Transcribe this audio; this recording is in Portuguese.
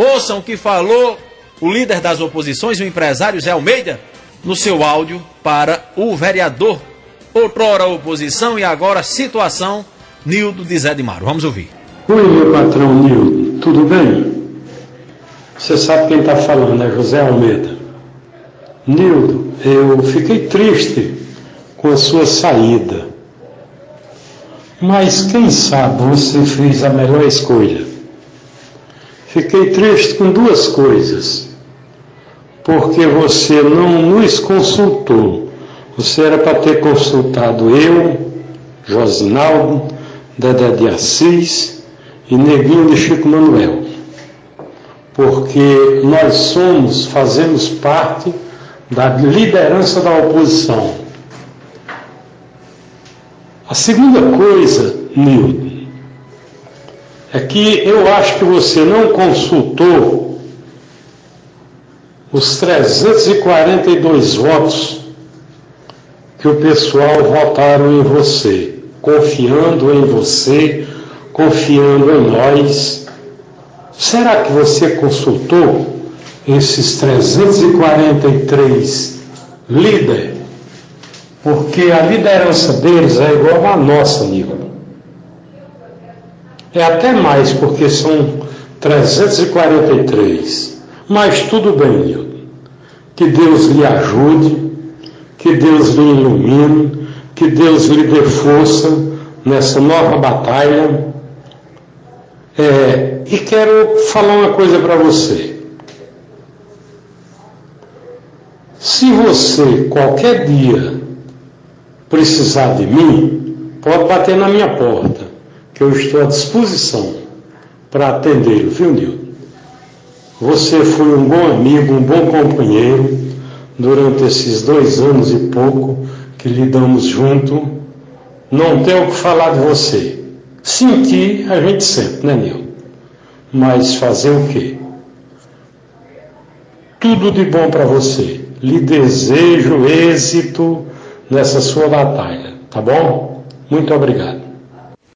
Ouçam o que falou o líder das oposições, o empresário Zé Almeida, no seu áudio para o vereador, outrora oposição e agora situação, Nildo de Zé de Maro. Vamos ouvir. Oi, meu patrão Nildo, tudo bem? Você sabe quem está falando, é José Almeida. Nildo, eu fiquei triste com a sua saída. Mas quem sabe você fez a melhor escolha. Fiquei triste com duas coisas porque você não nos consultou. Você era para ter consultado eu, Josinaldo, Dedé de Assis e Neguinho de Chico Manuel. Porque nós somos, fazemos parte da liderança da oposição. A segunda coisa, Nildo, é que eu acho que você não consultou os 342 votos que o pessoal votaram em você, confiando em você, confiando em nós. Será que você consultou esses 343 líderes? Porque a liderança deles é igual à nossa, amigo. É até mais, porque são 343. Mas tudo bem, Nilton. Que Deus lhe ajude, que Deus lhe ilumine, que Deus lhe dê força nessa nova batalha. É, e quero falar uma coisa para você. Se você qualquer dia precisar de mim, pode bater na minha porta, que eu estou à disposição para atendê-lo, viu, Nilton? Você foi um bom amigo, um bom companheiro durante esses dois anos e pouco que lidamos junto. Não tenho o que falar de você. Sentir a gente sente, né, Nil? Mas fazer o quê? Tudo de bom para você. Lhe desejo êxito nessa sua batalha, tá bom? Muito obrigado.